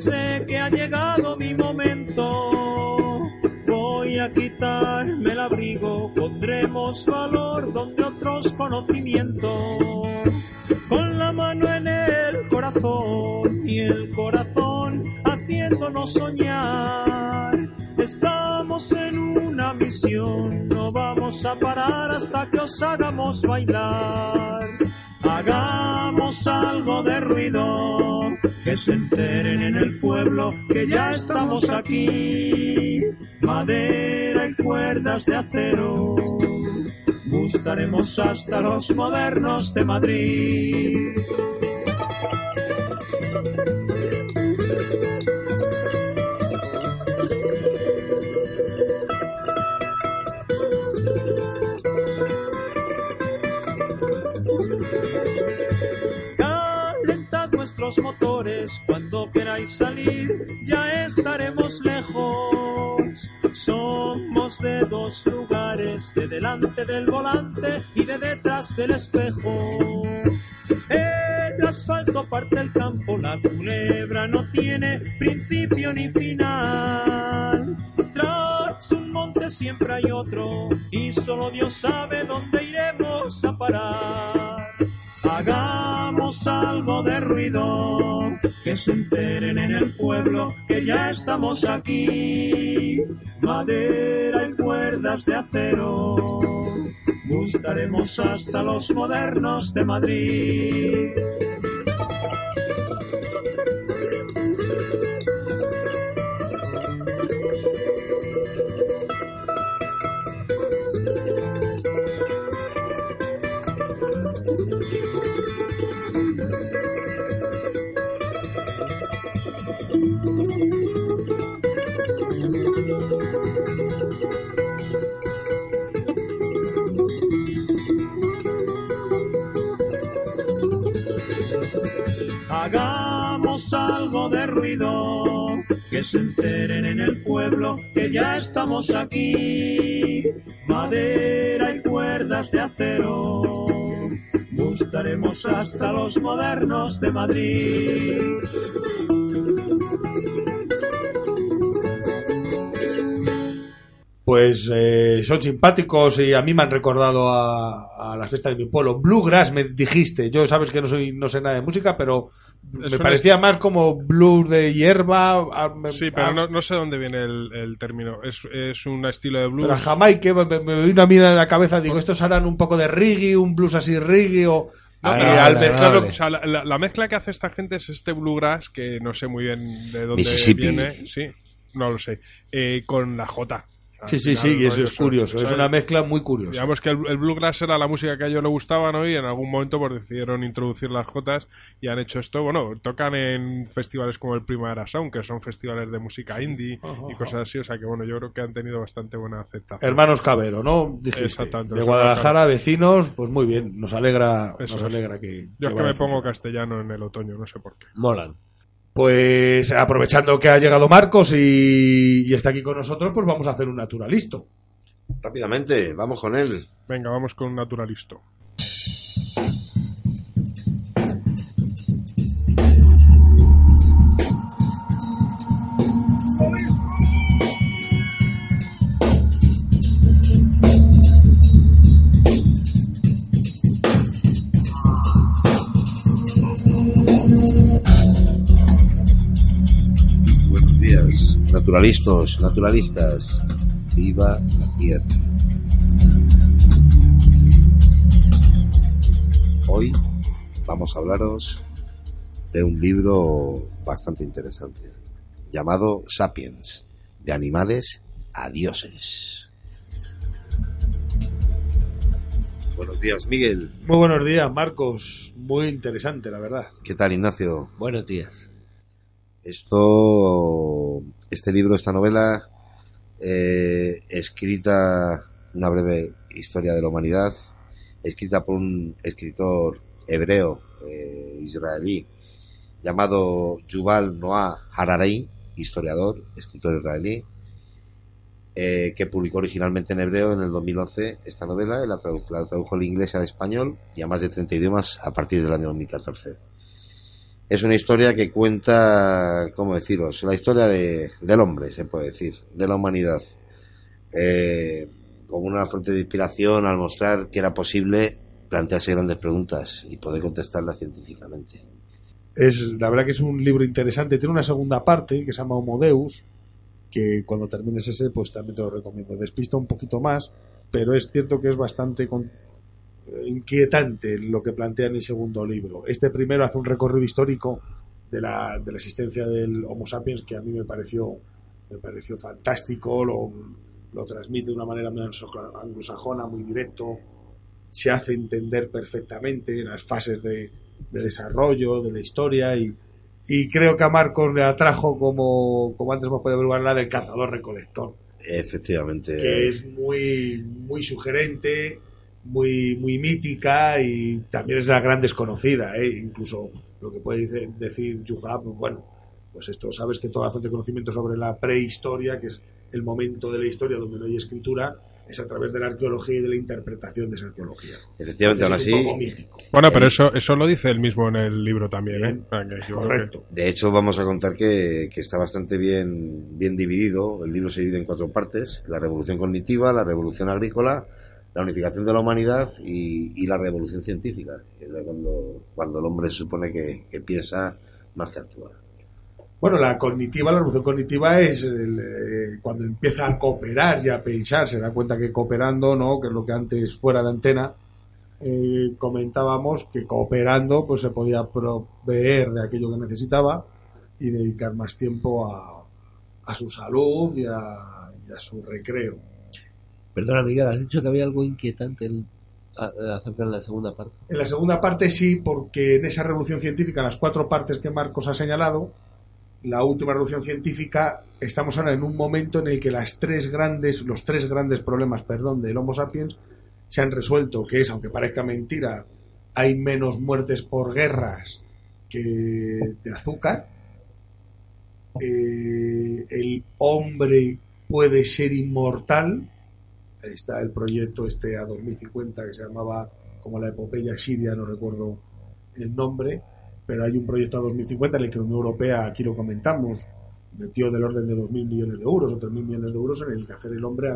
Sé que ha llegado mi momento. Voy a quitarme el abrigo, pondremos valor donde otros conocimiento. Con la mano en el corazón y el corazón haciéndonos soñar. Estamos en una misión, no vamos a parar hasta que os hagamos bailar. Hagamos algo de ruido, que se enteren en el pueblo que ya estamos aquí. Madera y cuerdas de acero, gustaremos hasta los modernos de Madrid. Cuando queráis salir, ya estaremos lejos. Somos de dos lugares, de delante del volante y de detrás del espejo. El asfalto parte el campo, la culebra no tiene principio ni final. Tras un monte siempre hay otro, y solo Dios sabe dónde iremos a parar. Hagamos algo de ruido, que se enteren en el pueblo que ya estamos aquí. Madera y cuerdas de acero, gustaremos hasta los modernos de Madrid. Se enteren en el pueblo que ya estamos aquí. Madera y cuerdas de acero, gustaremos hasta los modernos de Madrid. Pues eh, son simpáticos y a mí me han recordado a, a las fiestas de mi pueblo. Bluegrass me dijiste. Yo sabes que no soy no sé nada de música, pero me parecía más como blues de hierba. a- me- Sí, pero a- no, no sé dónde viene el, el término. Es, es un estilo de blues. pero a Jamaica me, me vino a mí en la cabeza. Digo, estos harán un poco de reggae, un blues así reggae o... No, pero al mezclarlo... o sea, la, la- la mezcla que hace esta gente es este bluegrass que no sé muy bien de dónde viene. Sí, no lo sé. eh, con la J. Sí, sí, sí, y eso es curioso. Es una mezcla muy curiosa. Digamos que el, el bluegrass era la música que a ellos les gustaba, ¿no? Y en algún momento pues decidieron introducir las jotas y han hecho esto. Bueno, tocan en festivales como el Primavera Sound, que son festivales de música indie y cosas así. O sea que bueno, yo creo que han tenido bastante buena aceptación. Hermanos Cabero, ¿no? Dijiste. Exactamente. De Guadalajara, vecinos, pues muy bien. Nos alegra, Eso nos alegra que. Yo es que me pongo castellano en el otoño, no sé por qué. Molan. Pues aprovechando que ha llegado Marcos y, y está aquí con nosotros, pues vamos a hacer un naturalisto. Rápidamente, vamos con él. Venga, vamos con un naturalisto. Naturalistas, naturalistas. Viva la tierra. Hoy vamos a hablaros de un libro bastante interesante llamado Sapiens, de animales a dioses. Buenos días, Miguel. Muy buenos días, Marcos. Muy interesante, la verdad. ¿Qué tal, Ignacio? Buenos días. Esto, este libro, esta novela, eh, escrita, una breve historia de la humanidad, escrita por un escritor hebreo, eh, israelí, llamado Yuval Noah Harari, historiador, escritor israelí, eh, que publicó originalmente en hebreo en el 2011 esta novela, la, tradu- la tradujo al inglés al español y a más de 30 idiomas a partir del año 2014. Es una historia que cuenta, ¿cómo deciros? La historia de, del hombre, se puede decir, de la humanidad. Eh, como una fuente de inspiración al mostrar que era posible plantearse grandes preguntas y poder contestarlas científicamente. Es, la verdad que es un libro interesante. Tiene una segunda parte que se llama Homo Deus, que cuando termines ese, pues también te lo recomiendo. Despista un poquito más, pero es cierto que es bastante inquietante lo que plantea en el segundo libro. Este primero hace un recorrido histórico de la, de la existencia del Homo sapiens que a mí me pareció, me pareció fantástico, lo, lo transmite de una manera muy anglo- anglosajona, muy directo, se hace entender perfectamente las fases de, de desarrollo, de la historia y, y creo que a Marcos le atrajo como, como antes hemos podido hablar del cazador-recolector, Efectivamente. que es muy, muy sugerente, muy, muy mítica y también es la gran desconocida, ¿eh? incluso lo que puede decir Yuhab, bueno, pues esto sabes que toda fuente de conocimiento sobre la prehistoria, que es el momento de la historia donde no hay escritura, es a través de la arqueología y de la interpretación de esa arqueología. Efectivamente, aún así. Bueno, pero eso, eso lo dice él mismo en el libro también, ¿eh? Correcto. De hecho, vamos a contar que, que está bastante bien, bien dividido. El libro se divide en cuatro partes: la revolución cognitiva, la revolución agrícola, la unificación de la humanidad y, la revolución científica, que es cuando, cuando el hombre se supone que, que piensa más que actúa. Bueno, la cognitiva, la revolución cognitiva es el, eh, cuando empieza a cooperar y a pensar, se da cuenta que cooperando, ¿no? Que es lo que antes fuera de antena eh, comentábamos, que cooperando pues se podía proveer de aquello que necesitaba y dedicar más tiempo a, a su salud y a, y a su recreo. Perdona, Miguel, has dicho que había algo inquietante en- acerca de la segunda parte. En la segunda parte sí, porque en esa revolución científica, en las cuatro partes que Marcos ha señalado, la última revolución científica, estamos ahora en un momento en el que las tres grandes, los tres grandes problemas, perdón, del Homo sapiens se han resuelto, que es, aunque parezca mentira, hay menos muertes por guerras que de azúcar. Eh, el hombre puede ser inmortal. Ahí está el proyecto este a 2050 que se llamaba como la epopeya siria, no recuerdo el nombre, pero hay un proyecto a 2050 en el que la Unión Europea, aquí lo comentamos, metió del orden de 2.000 millones de euros o 3.000 millones de euros en el que hacer el hombre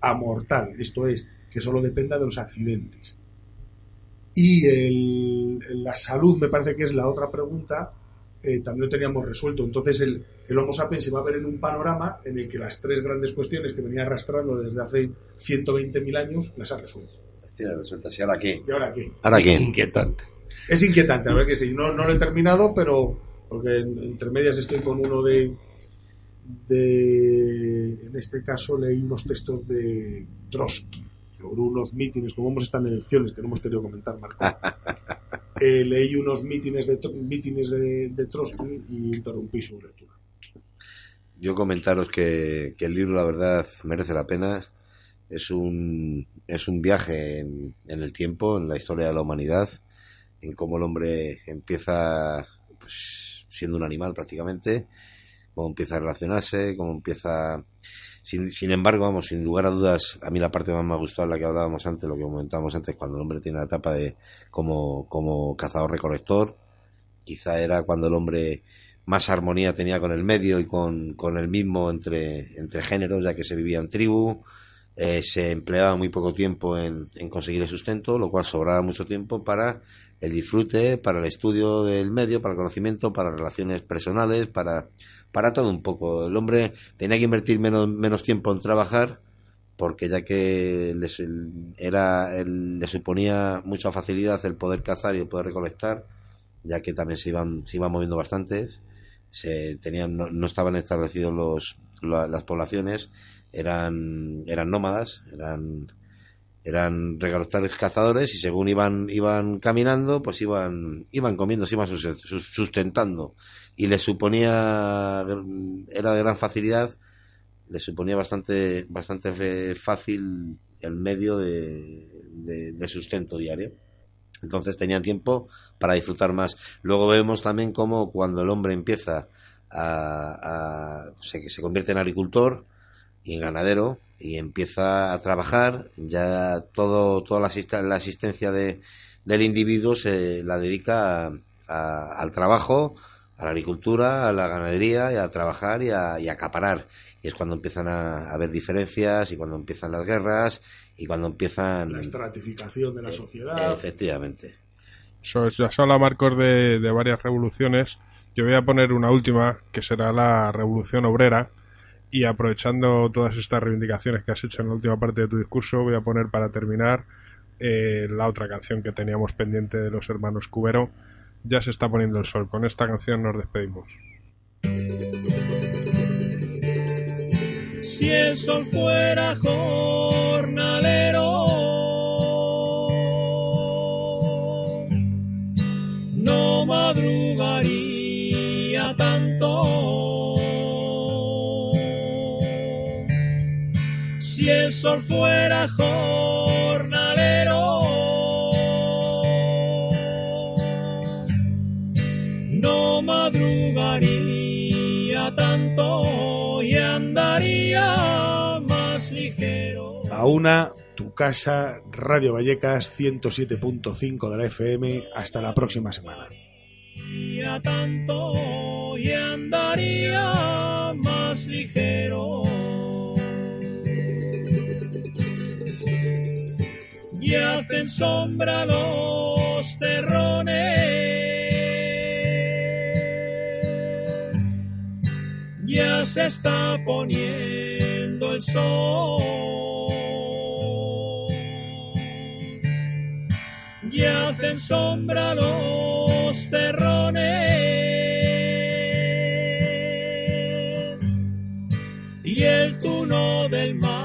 amortal, esto es, que solo dependa de los accidentes. Y el- la salud me parece que es la otra pregunta, eh, también lo teníamos resuelto. Entonces el, el Homo sapiens se va a ver en un panorama en el que las tres grandes cuestiones que venía arrastrando desde hace 120.000 años las ha resuelto. Hostia, resulta, ¿y ahora qué? ¿Y ahora qué? ¿Ahora qué? Inquietante. Es inquietante, a ver que sí. No, no lo he terminado, pero porque en- entre medias estoy con uno de, de, en este caso leí unos textos de Trotsky sobre unos mítines, como hemos estado en elecciones, que no hemos querido comentar, Marco. Eh, leí unos mítines de, mítines de, de Trotsky y interrumpí su lectura. Yo comentaros que, que el libro, la verdad, merece la pena. Es un, es un viaje en, en el tiempo, en la historia de la humanidad, en cómo el hombre empieza pues, siendo un animal prácticamente, cómo empieza a relacionarse, cómo empieza... Sin, sin embargo, vamos, sin lugar a dudas, a mí la parte más me ha gustado, la que hablábamos antes, lo que comentábamos antes, cuando el hombre tiene la etapa de como, como cazador-recolector, quizá era cuando el hombre más armonía tenía con el medio y con, con el mismo entre, entre géneros, ya que se vivía en tribu, eh, se empleaba muy poco tiempo en, en conseguir el sustento, lo cual sobraba mucho tiempo para el disfrute, para el estudio del medio, para el conocimiento, para relaciones personales, para, para todo un poco. El hombre tenía que invertir menos, menos tiempo en trabajar porque ya que les, era, le suponía mucha facilidad el poder cazar y el poder recolectar, ya que también se iban, se iban moviendo bastantes, se tenían, no, no estaban establecidos los, la- las poblaciones, eran, eran nómadas, eran, eran recolectores cazadores y según iban, iban caminando, pues iban, iban comiendo, se iban sus- sus- sustentando y les suponía, era de gran facilidad, les suponía bastante, bastante fácil el medio de, de- sustento diario. Entonces tenían tiempo para disfrutar más. Luego vemos también cómo cuando el hombre empieza a, a- se, se convierte en agricultor y en ganadero y empieza a trabajar, ya todo, toda la, la asistencia de, del individuo se la dedica a- al trabajo, a la agricultura, a la ganadería y a trabajar y a, y a acaparar. Y es cuando empiezan a, a haber diferencias y cuando empiezan las guerras y cuando empiezan... La estratificación de la sociedad. Efectivamente. Eso es, ya se habla, Marcos, de, de varias revoluciones. Yo voy a poner una última, que será la revolución obrera. Y aprovechando todas estas reivindicaciones que has hecho en la última parte de tu discurso, voy a poner para terminar eh, la otra canción que teníamos pendiente de los hermanos Cubero. Ya se está poniendo el sol. Con esta canción nos despedimos. Si el sol fuera jornalero, no madrugaría tanto. Si el sol fuera jornalero, andaría más ligero. A una, tu casa, Radio Vallecas 107.5 de la FM. Hasta la próxima semana. Tanto y andaría más ligero. Y hacen sombra los terrones. ya se está poniendo el sol. Ya hacen sombra los terrones y el tuno del mar.